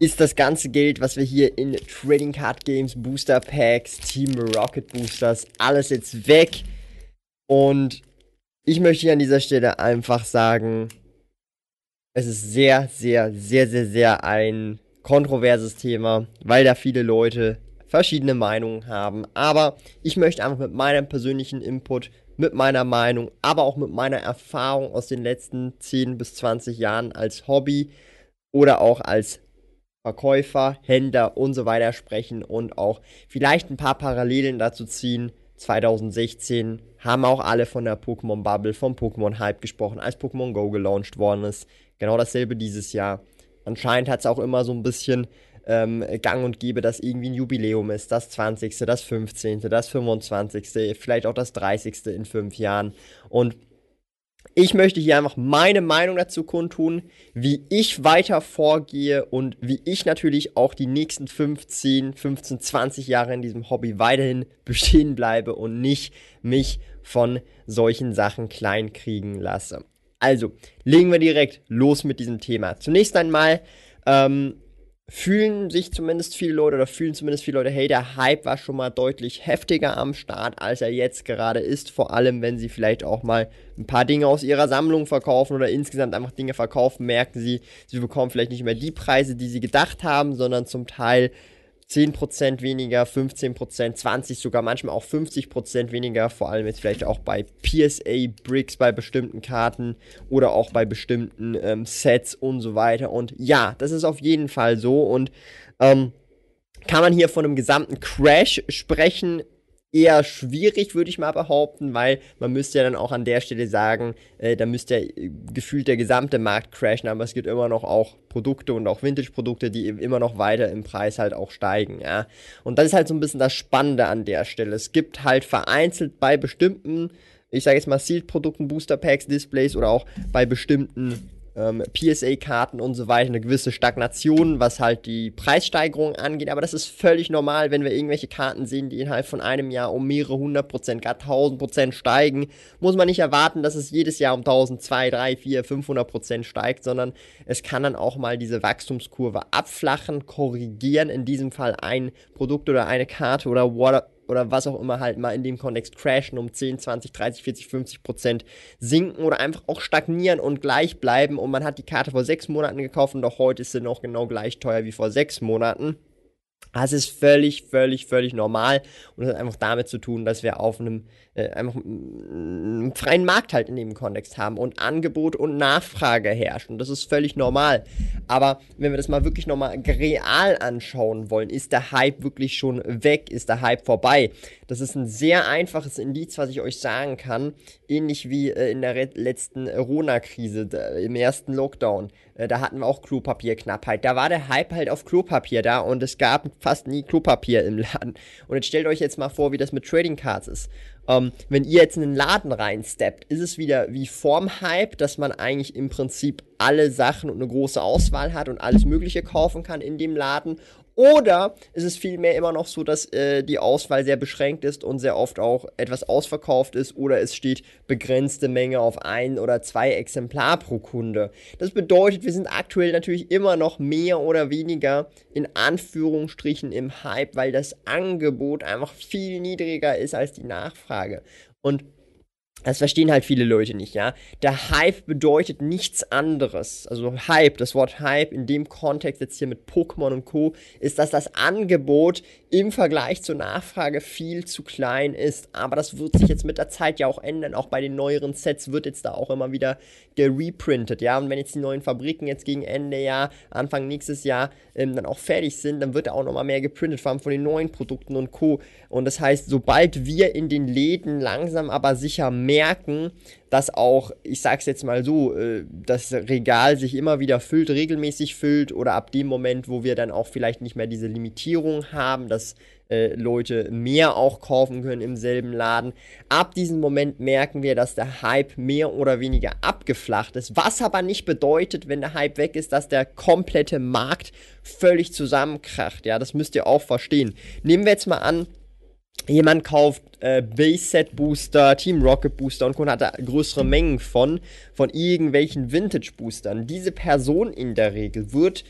Ist das ganze Geld, was wir hier in Trading Card Games, Booster Packs, Team Rocket Boosters, alles jetzt weg. Und ich möchte hier an dieser Stelle einfach sagen, es ist sehr, sehr, sehr, sehr, sehr ein kontroverses Thema, weil da viele Leute verschiedene Meinungen haben. Aber ich möchte einfach mit meinem persönlichen Input, mit meiner Meinung, aber auch mit meiner Erfahrung aus den letzten 10 bis 20 Jahren als Hobby oder auch als Verkäufer, Händler und so weiter sprechen und auch vielleicht ein paar Parallelen dazu ziehen. 2016 haben auch alle von der Pokémon Bubble, vom Pokémon Hype gesprochen, als Pokémon Go gelauncht worden ist. Genau dasselbe dieses Jahr. Anscheinend hat es auch immer so ein bisschen ähm, gang und gäbe, dass irgendwie ein Jubiläum ist. Das 20., das 15., das 25., vielleicht auch das 30. in fünf Jahren. Und ich möchte hier einfach meine Meinung dazu kundtun, wie ich weiter vorgehe und wie ich natürlich auch die nächsten 15, 15, 20 Jahre in diesem Hobby weiterhin bestehen bleibe und nicht mich von solchen Sachen kleinkriegen lasse. Also, legen wir direkt los mit diesem Thema. Zunächst einmal ähm, fühlen sich zumindest viele Leute oder fühlen zumindest viele Leute, hey, der Hype war schon mal deutlich heftiger am Start, als er jetzt gerade ist. Vor allem, wenn sie vielleicht auch mal ein paar Dinge aus ihrer Sammlung verkaufen oder insgesamt einfach Dinge verkaufen, merken sie, sie bekommen vielleicht nicht mehr die Preise, die sie gedacht haben, sondern zum Teil 10% weniger, 15%, 20, sogar manchmal auch 50% weniger, vor allem jetzt vielleicht auch bei PSA Bricks, bei bestimmten Karten oder auch bei bestimmten ähm, Sets und so weiter. Und ja, das ist auf jeden Fall so und ähm, kann man hier von einem gesamten Crash sprechen? Eher schwierig, würde ich mal behaupten, weil man müsste ja dann auch an der Stelle sagen, äh, da müsste ja äh, gefühlt der gesamte Markt crashen, aber es gibt immer noch auch Produkte und auch Vintage-Produkte, die immer noch weiter im Preis halt auch steigen, ja. Und das ist halt so ein bisschen das Spannende an der Stelle. Es gibt halt vereinzelt bei bestimmten, ich sage jetzt mal Sealed-Produkten, Booster-Packs, Displays oder auch bei bestimmten ähm, PSA-Karten und so weiter eine gewisse Stagnation, was halt die Preissteigerung angeht. Aber das ist völlig normal, wenn wir irgendwelche Karten sehen, die innerhalb von einem Jahr um mehrere hundert Prozent, gar tausend Prozent steigen. Muss man nicht erwarten, dass es jedes Jahr um 1000, 2, 3, 4, 500 Prozent steigt, sondern es kann dann auch mal diese Wachstumskurve abflachen, korrigieren. In diesem Fall ein Produkt oder eine Karte oder whatever oder was auch immer halt mal in dem Kontext crashen, um 10, 20, 30, 40, 50 Prozent sinken oder einfach auch stagnieren und gleich bleiben und man hat die Karte vor sechs Monaten gekauft und auch heute ist sie noch genau gleich teuer wie vor sechs Monaten. Das ist völlig, völlig, völlig normal und das hat einfach damit zu tun, dass wir auf einem äh, einfach einen freien Markt halt in dem Kontext haben und Angebot und Nachfrage herrschen. Das ist völlig normal. Aber wenn wir das mal wirklich nochmal real anschauen wollen, ist der Hype wirklich schon weg? Ist der Hype vorbei? Das ist ein sehr einfaches Indiz, was ich euch sagen kann. Ähnlich wie äh, in der letzten Corona-Krise, im ersten Lockdown. Äh, da hatten wir auch Klopapierknappheit. Da war der Hype halt auf Klopapier da und es gab fast nie Klopapier im Laden. Und jetzt stellt euch jetzt mal vor, wie das mit Trading Cards ist. Ähm, wenn ihr jetzt in den Laden reinsteppt, ist es wieder wie vorm Hype, dass man eigentlich im Prinzip alle Sachen und eine große Auswahl hat und alles Mögliche kaufen kann in dem Laden. Oder ist es vielmehr immer noch so, dass äh, die Auswahl sehr beschränkt ist und sehr oft auch etwas ausverkauft ist oder es steht begrenzte Menge auf ein oder zwei Exemplar pro Kunde. Das bedeutet, wir sind aktuell natürlich immer noch mehr oder weniger in Anführungsstrichen im Hype, weil das Angebot einfach viel niedriger ist als die Nachfrage. Und das verstehen halt viele Leute nicht, ja. Der Hype bedeutet nichts anderes. Also Hype, das Wort Hype in dem Kontext jetzt hier mit Pokémon und Co. ist, dass das Angebot im Vergleich zur Nachfrage viel zu klein ist. Aber das wird sich jetzt mit der Zeit ja auch ändern. Auch bei den neueren Sets wird jetzt da auch immer wieder gereprintet, ja. Und wenn jetzt die neuen Fabriken jetzt gegen Ende Jahr, Anfang nächstes Jahr ähm, dann auch fertig sind, dann wird da auch nochmal mehr geprintet, vor allem von den neuen Produkten und Co. Und das heißt, sobald wir in den Läden langsam aber sicher mehr merken, dass auch, ich sag's jetzt mal so, äh, das Regal sich immer wieder füllt, regelmäßig füllt oder ab dem Moment, wo wir dann auch vielleicht nicht mehr diese Limitierung haben, dass äh, Leute mehr auch kaufen können im selben Laden. Ab diesem Moment merken wir, dass der Hype mehr oder weniger abgeflacht ist. Was aber nicht bedeutet, wenn der Hype weg ist, dass der komplette Markt völlig zusammenkracht. Ja, das müsst ihr auch verstehen. Nehmen wir jetzt mal an, jemand kauft äh, Base-Set Booster, Team Rocket Booster und hat da größere Mengen von, von irgendwelchen Vintage Boostern. Diese Person in der Regel wird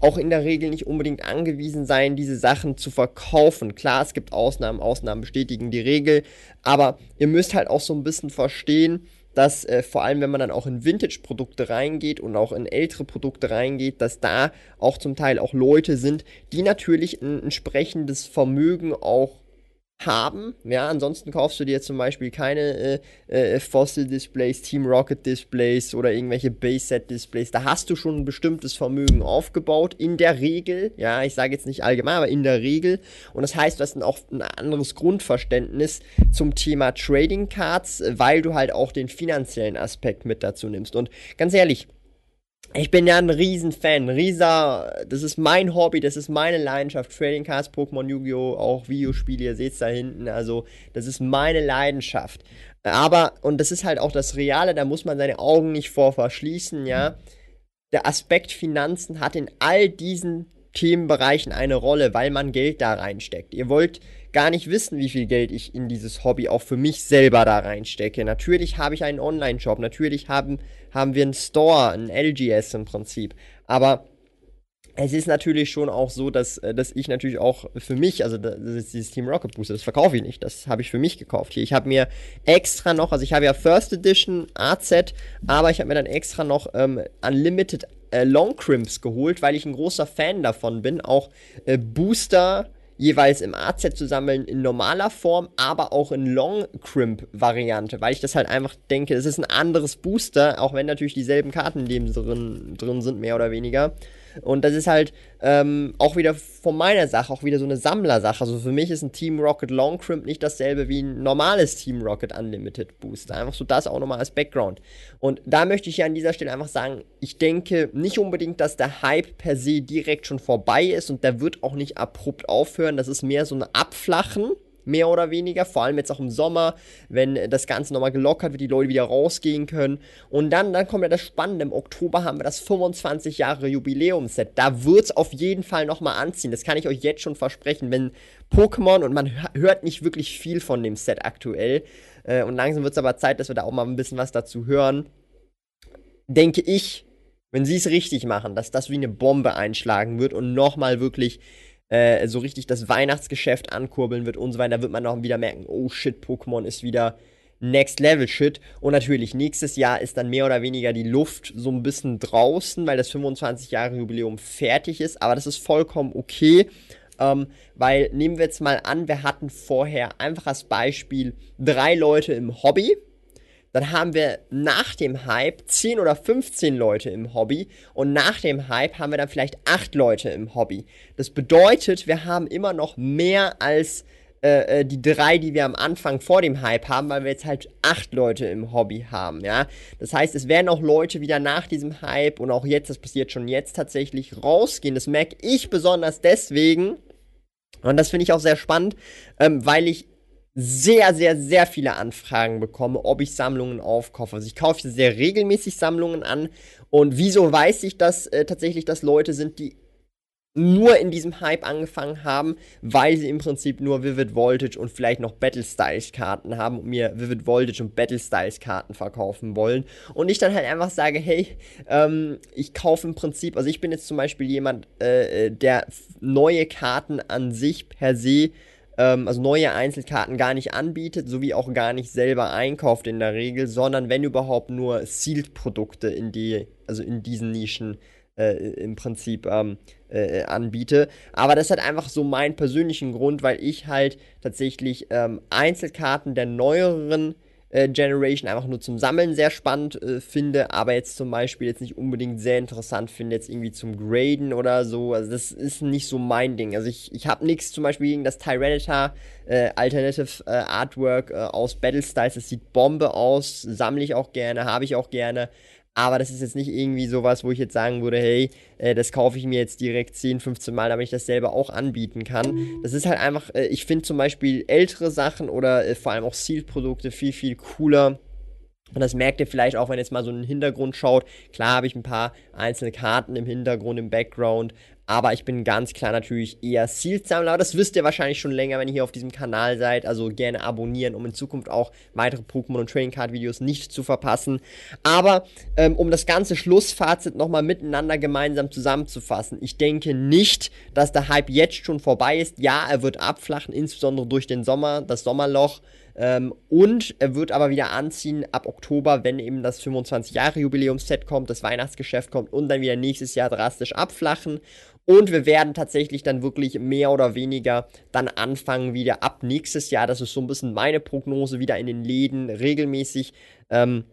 auch in der Regel nicht unbedingt angewiesen sein, diese Sachen zu verkaufen. Klar, es gibt Ausnahmen, Ausnahmen bestätigen die Regel, aber ihr müsst halt auch so ein bisschen verstehen, dass äh, vor allem, wenn man dann auch in Vintage-Produkte reingeht und auch in ältere Produkte reingeht, dass da auch zum Teil auch Leute sind, die natürlich ein entsprechendes Vermögen auch haben. Ja, ansonsten kaufst du dir zum Beispiel keine äh, äh, Fossil Displays, Team Rocket Displays oder irgendwelche Base Set Displays. Da hast du schon ein bestimmtes Vermögen aufgebaut, in der Regel. Ja, ich sage jetzt nicht allgemein, aber in der Regel. Und das heißt, du hast dann auch ein anderes Grundverständnis zum Thema Trading Cards, weil du halt auch den finanziellen Aspekt mit dazu nimmst. Und ganz ehrlich, ich bin ja ein Riesenfan. Rieser, das ist mein Hobby, das ist meine Leidenschaft. Trading Cards, Pokémon, Yu-Gi-Oh!, auch Videospiele, ihr seht es da hinten. Also, das ist meine Leidenschaft. Aber, und das ist halt auch das Reale, da muss man seine Augen nicht vor verschließen, ja. Der Aspekt Finanzen hat in all diesen Themenbereichen eine Rolle, weil man Geld da reinsteckt. Ihr wollt gar nicht wissen, wie viel Geld ich in dieses Hobby auch für mich selber da reinstecke. Natürlich habe ich einen Online-Shop, natürlich haben, haben wir einen Store, ein LGS im Prinzip. Aber es ist natürlich schon auch so, dass, äh, dass ich natürlich auch für mich, also dieses Team Rocket Booster, das verkaufe ich nicht, das habe ich für mich gekauft hier. Ich habe mir extra noch, also ich habe ja First Edition AZ, aber ich habe mir dann extra noch ähm, Unlimited äh, Long Crimps geholt, weil ich ein großer Fan davon bin, auch äh, Booster jeweils im AZ zu sammeln in normaler Form, aber auch in Long Crimp Variante, weil ich das halt einfach denke, es ist ein anderes Booster, auch wenn natürlich dieselben Karten in dem drin, drin sind, mehr oder weniger. Und das ist halt ähm, auch wieder von meiner Sache, auch wieder so eine Sammlersache. Also für mich ist ein Team Rocket Long Crimp nicht dasselbe wie ein normales Team Rocket Unlimited Booster. Einfach so das auch nochmal als Background. Und da möchte ich ja an dieser Stelle einfach sagen, ich denke nicht unbedingt, dass der Hype per se direkt schon vorbei ist und der wird auch nicht abrupt aufhören. Das ist mehr so ein Abflachen mehr oder weniger. Vor allem jetzt auch im Sommer, wenn das Ganze nochmal gelockert wird, die Leute wieder rausgehen können. Und dann, dann kommt ja das Spannende. Im Oktober haben wir das 25 Jahre Jubiläumsset. Da wird es auf jeden Fall nochmal anziehen. Das kann ich euch jetzt schon versprechen. Wenn Pokémon und man hört nicht wirklich viel von dem Set aktuell. Äh, und langsam wird es aber Zeit, dass wir da auch mal ein bisschen was dazu hören. Denke ich, wenn sie es richtig machen, dass das wie eine Bombe einschlagen wird und nochmal wirklich äh, so richtig das Weihnachtsgeschäft ankurbeln wird und so weiter, da wird man noch wieder merken, oh shit, Pokémon ist wieder Next Level Shit. Und natürlich, nächstes Jahr ist dann mehr oder weniger die Luft so ein bisschen draußen, weil das 25 Jahre Jubiläum fertig ist. Aber das ist vollkommen okay. Ähm, weil nehmen wir jetzt mal an, wir hatten vorher einfach als Beispiel drei Leute im Hobby dann haben wir nach dem Hype 10 oder 15 Leute im Hobby und nach dem Hype haben wir dann vielleicht 8 Leute im Hobby. Das bedeutet, wir haben immer noch mehr als äh, äh, die drei, die wir am Anfang vor dem Hype haben, weil wir jetzt halt 8 Leute im Hobby haben, ja. Das heißt, es werden auch Leute wieder nach diesem Hype und auch jetzt, das passiert schon jetzt tatsächlich, rausgehen. Das merke ich besonders deswegen, und das finde ich auch sehr spannend, ähm, weil ich sehr, sehr, sehr viele Anfragen bekomme, ob ich Sammlungen aufkaufe. Also ich kaufe sehr regelmäßig Sammlungen an. Und wieso weiß ich das äh, tatsächlich, dass Leute sind, die nur in diesem Hype angefangen haben, weil sie im Prinzip nur Vivid Voltage und vielleicht noch Battle Styles Karten haben und mir Vivid Voltage und Battle Styles Karten verkaufen wollen. Und ich dann halt einfach sage, hey, ähm, ich kaufe im Prinzip, also ich bin jetzt zum Beispiel jemand, äh, äh der neue Karten an sich per se ähm, also neue Einzelkarten gar nicht anbietet, sowie auch gar nicht selber einkauft in der Regel, sondern wenn überhaupt nur Sealed-Produkte in die, also in diesen Nischen äh, im Prinzip ähm, äh, anbiete. Aber das hat einfach so meinen persönlichen Grund, weil ich halt tatsächlich ähm, Einzelkarten der neueren äh, Generation einfach nur zum Sammeln sehr spannend äh, finde, aber jetzt zum Beispiel jetzt nicht unbedingt sehr interessant finde, jetzt irgendwie zum Graden oder so. Also das ist nicht so mein Ding. Also ich, ich habe nichts zum Beispiel gegen das Tyranitar äh, Alternative äh, Artwork äh, aus Battle Styles. Das sieht Bombe aus, sammle ich auch gerne, habe ich auch gerne. Aber das ist jetzt nicht irgendwie sowas, wo ich jetzt sagen würde, hey, äh, das kaufe ich mir jetzt direkt 10, 15 Mal, damit ich das selber auch anbieten kann. Das ist halt einfach, äh, ich finde zum Beispiel ältere Sachen oder äh, vor allem auch Sealed-Produkte viel, viel cooler. Und das merkt ihr vielleicht auch, wenn ihr jetzt mal so einen Hintergrund schaut. Klar habe ich ein paar einzelne Karten im Hintergrund, im Background, aber ich bin ganz klar natürlich eher Sealed-Sammler. Aber das wisst ihr wahrscheinlich schon länger, wenn ihr hier auf diesem Kanal seid. Also gerne abonnieren, um in Zukunft auch weitere Pokémon und Trading Card Videos nicht zu verpassen. Aber ähm, um das ganze Schlussfazit nochmal miteinander gemeinsam zusammenzufassen. Ich denke nicht, dass der Hype jetzt schon vorbei ist. Ja, er wird abflachen, insbesondere durch den Sommer, das Sommerloch. Ähm, und er wird aber wieder anziehen ab Oktober, wenn eben das 25-Jahre-Jubiläumsset kommt, das Weihnachtsgeschäft kommt und dann wieder nächstes Jahr drastisch abflachen. Und wir werden tatsächlich dann wirklich mehr oder weniger dann anfangen, wieder ab nächstes Jahr, das ist so ein bisschen meine Prognose, wieder in den Läden regelmäßig ähm,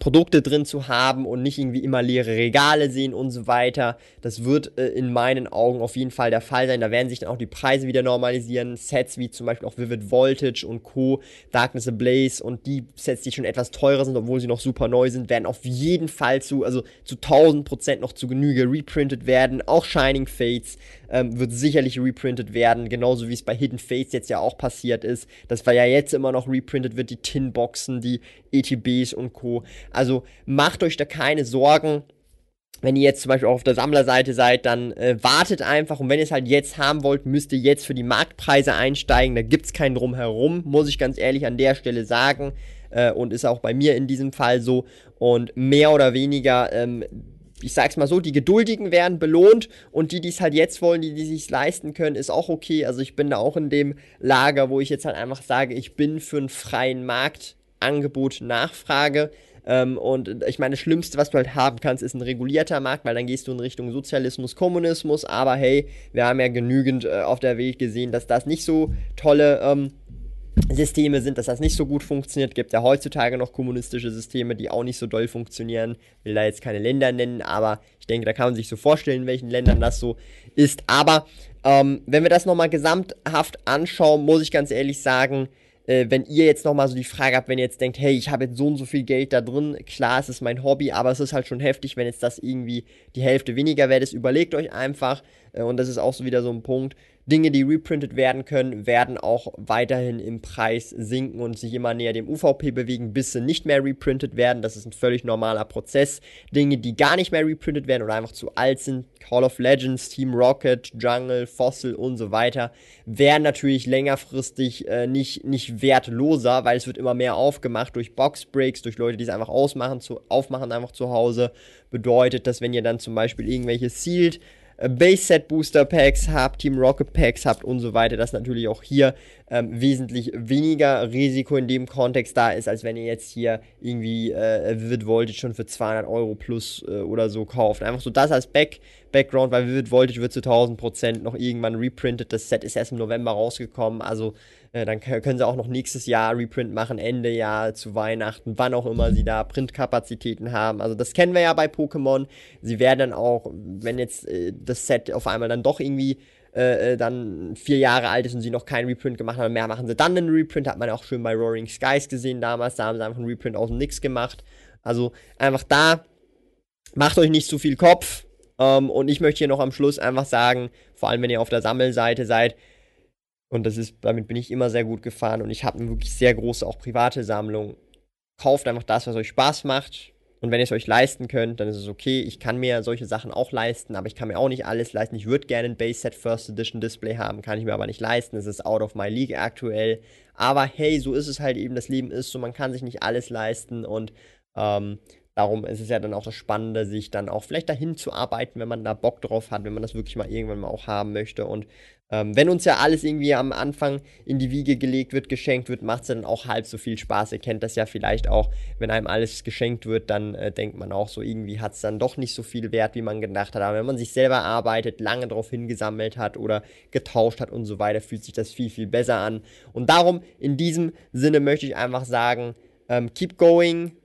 Produkte drin zu haben und nicht irgendwie immer leere Regale sehen und so weiter. Das wird äh, in meinen Augen auf jeden Fall der Fall sein. Da werden sich dann auch die Preise wieder normalisieren. Sets wie zum Beispiel auch Vivid Voltage und Co., Darkness Ablaze und die Sets, die schon etwas teurer sind, obwohl sie noch super neu sind, werden auf jeden Fall zu, also zu 1000% noch zu Genüge reprintet werden. Auch Shining Fates ähm, wird sicherlich reprintet werden, genauso wie es bei Hidden Fates jetzt ja auch passiert ist. Das war ja jetzt immer noch reprintet wird, die Tin-Boxen, die ETBs und Co. Also macht euch da keine Sorgen wenn ihr jetzt zum Beispiel auch auf der Sammlerseite seid, dann äh, wartet einfach und wenn ihr es halt jetzt haben wollt, müsst ihr jetzt für die Marktpreise einsteigen. Da gibt es keinen Drumherum, muss ich ganz ehrlich an der Stelle sagen. Äh, und ist auch bei mir in diesem Fall so. Und mehr oder weniger ähm, ich sag's mal so, die Geduldigen werden belohnt und die, die es halt jetzt wollen, die, die sich leisten können, ist auch okay. Also ich bin da auch in dem Lager, wo ich jetzt halt einfach sage, ich bin für einen freien Markt, Angebot, Nachfrage. Ähm, und ich meine, das Schlimmste, was du halt haben kannst, ist ein regulierter Markt, weil dann gehst du in Richtung Sozialismus, Kommunismus. Aber hey, wir haben ja genügend äh, auf der Welt gesehen, dass das nicht so tolle ähm, Systeme sind, dass das nicht so gut funktioniert. Gibt ja heutzutage noch kommunistische Systeme, die auch nicht so doll funktionieren. Will da jetzt keine Länder nennen, aber ich denke, da kann man sich so vorstellen, in welchen Ländern das so ist. Aber ähm, wenn wir das nochmal gesamthaft anschauen, muss ich ganz ehrlich sagen, äh, wenn ihr jetzt nochmal so die Frage habt, wenn ihr jetzt denkt, hey, ich habe jetzt so und so viel Geld da drin, klar, es ist mein Hobby, aber es ist halt schon heftig, wenn jetzt das irgendwie die Hälfte weniger wert ist. Überlegt euch einfach, äh, und das ist auch so wieder so ein Punkt, Dinge, die reprintet werden können, werden auch weiterhin im Preis sinken und sich immer näher dem UVP bewegen, bis sie nicht mehr reprintet werden. Das ist ein völlig normaler Prozess. Dinge, die gar nicht mehr reprintet werden oder einfach zu alt sind, Call of Legends, Team Rocket, Jungle, Fossil und so weiter, werden natürlich längerfristig äh, nicht, nicht wertloser, weil es wird immer mehr aufgemacht durch Boxbreaks, durch Leute, die es einfach ausmachen, zu, aufmachen einfach zu Hause. Bedeutet, dass wenn ihr dann zum Beispiel irgendwelche Sealed Base Set Booster Packs habt, Team Rocket Packs habt und so weiter, dass natürlich auch hier ähm, wesentlich weniger Risiko in dem Kontext da ist, als wenn ihr jetzt hier irgendwie äh, Vivid Voltage schon für 200 Euro plus äh, oder so kauft. Einfach so das als Back Background, weil Vivid Voltage wird zu 1000% noch irgendwann reprintet. Das Set ist erst im November rausgekommen, also äh, dann können sie auch noch nächstes Jahr Reprint machen, Ende Jahr, zu Weihnachten, wann auch immer sie da Printkapazitäten haben. Also das kennen wir ja bei Pokémon. Sie werden dann auch, wenn jetzt äh, das Set auf einmal dann doch irgendwie äh, äh, dann vier Jahre alt ist und sie noch keinen Reprint gemacht haben, mehr machen sie dann einen Reprint. Hat man auch schön bei Roaring Skies gesehen damals. Da haben sie einfach einen Reprint aus dem Nix gemacht. Also einfach da, macht euch nicht zu viel Kopf. Ähm, und ich möchte hier noch am Schluss einfach sagen, vor allem wenn ihr auf der Sammelseite seid, und das ist, damit bin ich immer sehr gut gefahren und ich habe eine wirklich sehr große, auch private Sammlung. Kauft einfach das, was euch Spaß macht. Und wenn ihr es euch leisten könnt, dann ist es okay. Ich kann mir solche Sachen auch leisten, aber ich kann mir auch nicht alles leisten. Ich würde gerne ein Base Set First Edition Display haben, kann ich mir aber nicht leisten. Es ist out of my league aktuell. Aber hey, so ist es halt eben. Das Leben ist so, man kann sich nicht alles leisten und ähm, Darum ist es ja dann auch das Spannende, sich dann auch vielleicht dahin zu arbeiten, wenn man da Bock drauf hat, wenn man das wirklich mal irgendwann mal auch haben möchte. Und ähm, wenn uns ja alles irgendwie am Anfang in die Wiege gelegt wird, geschenkt wird, macht es dann auch halb so viel Spaß. Ihr kennt das ja vielleicht auch, wenn einem alles geschenkt wird, dann äh, denkt man auch so, irgendwie hat es dann doch nicht so viel Wert, wie man gedacht hat. Aber wenn man sich selber arbeitet, lange drauf hingesammelt hat oder getauscht hat und so weiter, fühlt sich das viel, viel besser an. Und darum, in diesem Sinne möchte ich einfach sagen, ähm, keep going.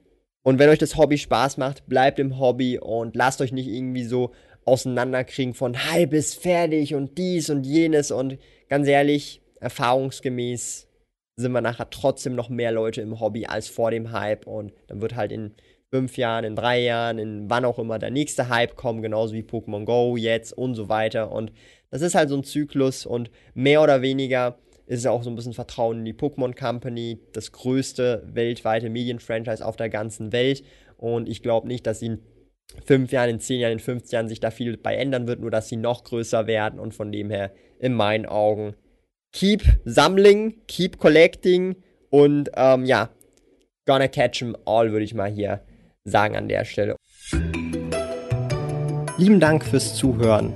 Und wenn euch das Hobby Spaß macht, bleibt im Hobby und lasst euch nicht irgendwie so auseinanderkriegen von Hype ist fertig und dies und jenes. Und ganz ehrlich, erfahrungsgemäß sind wir nachher trotzdem noch mehr Leute im Hobby als vor dem Hype. Und dann wird halt in fünf Jahren, in drei Jahren, in wann auch immer der nächste Hype kommen, genauso wie Pokémon Go jetzt und so weiter. Und das ist halt so ein Zyklus und mehr oder weniger ist es auch so ein bisschen Vertrauen in die Pokémon Company, das größte weltweite Medienfranchise auf der ganzen Welt. Und ich glaube nicht, dass sie in fünf Jahren, in zehn Jahren, in 15 Jahren sich da viel bei ändern wird, nur dass sie noch größer werden und von dem her in meinen Augen keep sammling, keep collecting und ähm, ja, gonna catch them all, würde ich mal hier sagen an der Stelle. Lieben Dank fürs Zuhören.